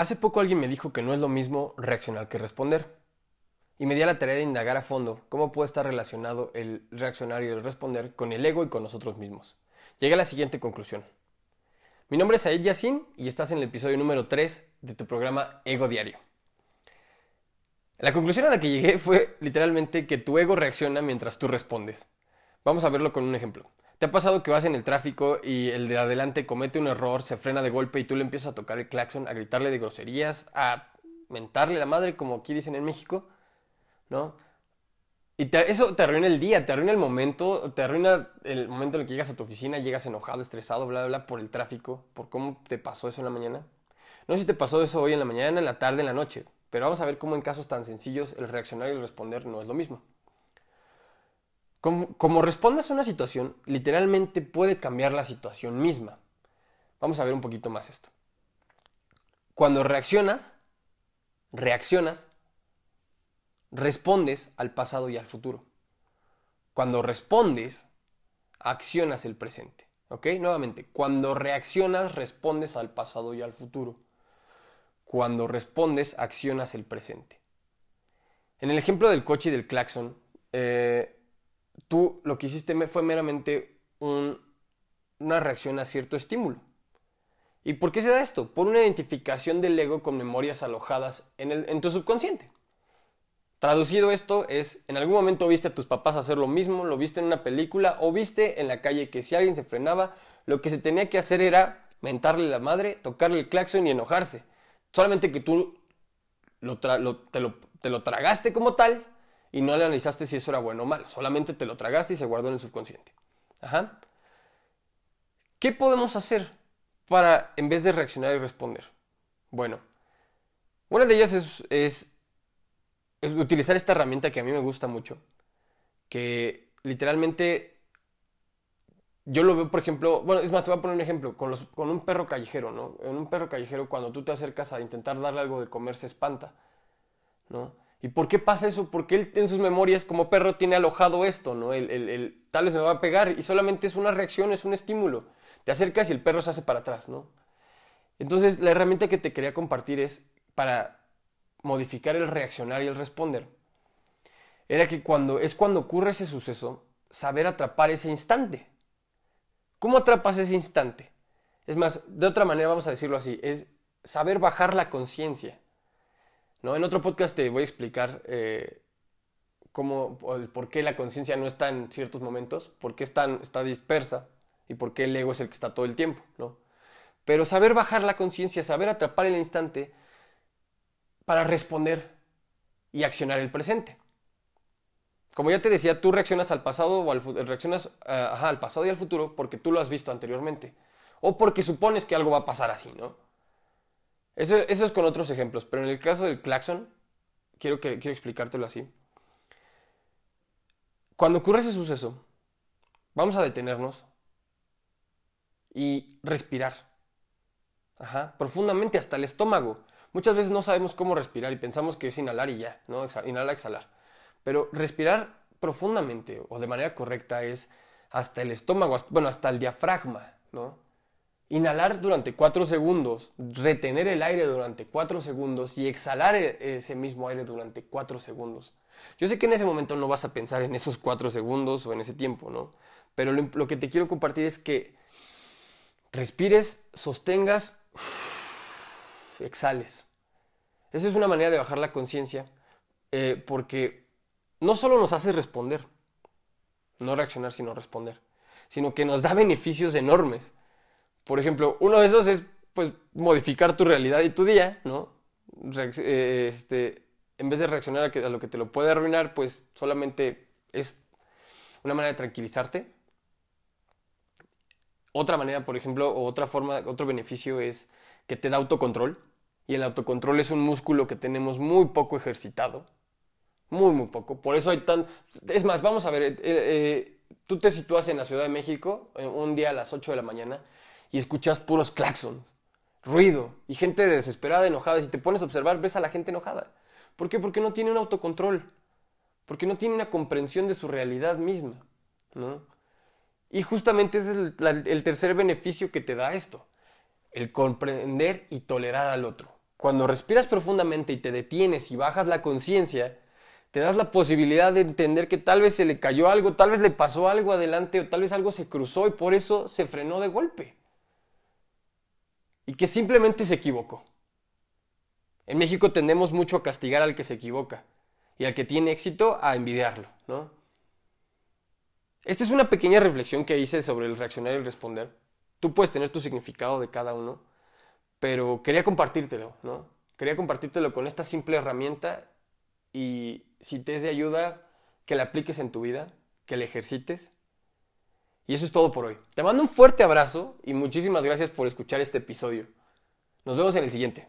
Hace poco alguien me dijo que no es lo mismo reaccionar que responder. Y me di a la tarea de indagar a fondo cómo puede estar relacionado el reaccionar y el responder con el ego y con nosotros mismos. Llegué a la siguiente conclusión. Mi nombre es Said Yassin y estás en el episodio número 3 de tu programa Ego Diario. La conclusión a la que llegué fue literalmente que tu ego reacciona mientras tú respondes. Vamos a verlo con un ejemplo. ¿Te ha pasado que vas en el tráfico y el de adelante comete un error, se frena de golpe y tú le empiezas a tocar el claxon, a gritarle de groserías, a mentarle la madre, como aquí dicen en México? ¿No? Y eso te arruina el día, te arruina el momento, te arruina el momento en el que llegas a tu oficina, llegas enojado, estresado, bla, bla, bla, por el tráfico, por cómo te pasó eso en la mañana. No sé si te pasó eso hoy en la mañana, en la tarde, en la noche, pero vamos a ver cómo en casos tan sencillos el reaccionar y el responder no es lo mismo. Como, respondas a una situación, literalmente puede cambiar la situación misma. Vamos a ver un poquito más esto. Cuando reaccionas, reaccionas, respondes al pasado y al futuro. Cuando respondes, accionas el presente. ¿Ok? Nuevamente, cuando reaccionas, respondes al pasado y al futuro. Cuando respondes, accionas el presente. En el ejemplo del coche y del claxon, eh, tú lo que hiciste fue meramente una reacción a cierto estímulo. ¿Y por qué se da esto? Por una identificación del ego con memorias alojadas en, tu subconsciente. Traducido esto es, en algún momento viste a tus papás hacer lo mismo, lo viste en una película o viste en la calle que si alguien se frenaba, lo que se tenía que hacer era mentarle la madre, tocarle el claxon y enojarse. Solamente que tú te lo tragaste como tal y no analizaste si eso era bueno o malo, solamente te lo tragaste y se guardó en el subconsciente. Ajá. ¿Qué podemos hacer para, en vez de reaccionar y responder? Bueno, una de ellas es, es, utilizar esta herramienta que a mí me gusta mucho, que literalmente yo lo veo, por ejemplo, bueno, es más, te voy a poner un ejemplo, con, los, con un perro callejero, ¿no? En un perro callejero, cuando tú te acercas a intentar darle algo de comer, se espanta, ¿no? ¿Y por qué pasa eso? Porque él en sus memorias como perro tiene alojado esto, ¿no? El, tal vez me va a pegar y solamente es una reacción, es un estímulo. Te acercas y el perro se hace para atrás, ¿no? Entonces la herramienta que te quería compartir es para modificar el reaccionar y el responder. Era que cuando es cuando ocurre ese suceso, saber atrapar ese instante. ¿Cómo atrapas ese instante? Es más, de otra manera vamos a decirlo así, es saber bajar la conciencia. ¿No? En otro podcast te voy a explicar eh, cómo, por qué la conciencia no está en ciertos momentos, por qué está, dispersa y por qué el ego es el que está todo el tiempo. ¿no? Pero saber bajar la conciencia, saber atrapar el instante para responder y accionar el presente. Como ya te decía, tú reaccionas al pasado o al reaccionas al pasado y al futuro porque tú lo has visto anteriormente o porque supones que algo va a pasar así, ¿no? Eso, es con otros ejemplos, pero en el caso del claxon, quiero, que, quiero explicártelo así. Cuando ocurre ese suceso, vamos a detenernos y respirar. Ajá, profundamente hasta el estómago. Muchas veces no sabemos cómo respirar y pensamos que es inhalar y ya, ¿no? Inhalar, exhalar. Pero respirar profundamente o de manera correcta es hasta el estómago, bueno, hasta el diafragma, ¿no? Inhalar durante 4 segundos, retener el aire durante 4 segundos y exhalar e-, ese mismo aire durante 4 segundos. Yo sé que en ese momento no vas a pensar en esos 4 segundos o en ese tiempo, ¿no? Pero lo, que te quiero compartir es que respires, sostengas, exhales. Esa es una manera de bajar la conciencia eh, porque no solo nos hace responder, no reaccionar sino responder, sino que nos da beneficios enormes. Por ejemplo, uno de esos es pues modificar tu realidad y tu día, ¿no? Eh, este, en vez de reaccionar a, lo que te lo puede arruinar, pues solamente es una manera de tranquilizarte. Otra manera, por ejemplo, o otra forma, otro beneficio es que te da autocontrol. Y el autocontrol es un músculo que tenemos muy poco ejercitado. Muy, muy poco. Por eso hay tan... Es más, vamos a ver, eh, eh, tú te sitúas en la Ciudad de México un día a las 8 de la mañana y escuchas puros claxons, ruido y gente desesperada, enojada. Y si te pones a observar, ves a la gente enojada. ¿Por qué? Porque no tiene un autocontrol. Porque no tiene una comprensión de su realidad misma. ¿no? Y justamente ese es el, tercer beneficio que te da esto. El comprender y tolerar al otro. Cuando respiras profundamente y te detienes y bajas la conciencia, te das la posibilidad de entender que tal vez se le cayó algo, tal vez le pasó algo adelante o tal vez algo se cruzó y por eso se frenó de golpe. Y que simplemente se equivocó. En México tendemos mucho a castigar al que se equivoca y al que tiene éxito a envidiarlo, ¿no? Esta es una pequeña reflexión que hice sobre el reaccionar y el responder. Tú puedes tener tu significado de cada uno, pero quería compartírtelo, ¿no? Quería compartírtelo con esta simple herramienta y si te es de ayuda, que la apliques en tu vida, que la ejercites. Y eso es todo por hoy. Te mando un fuerte abrazo y muchísimas gracias por escuchar este episodio. Nos vemos en el siguiente.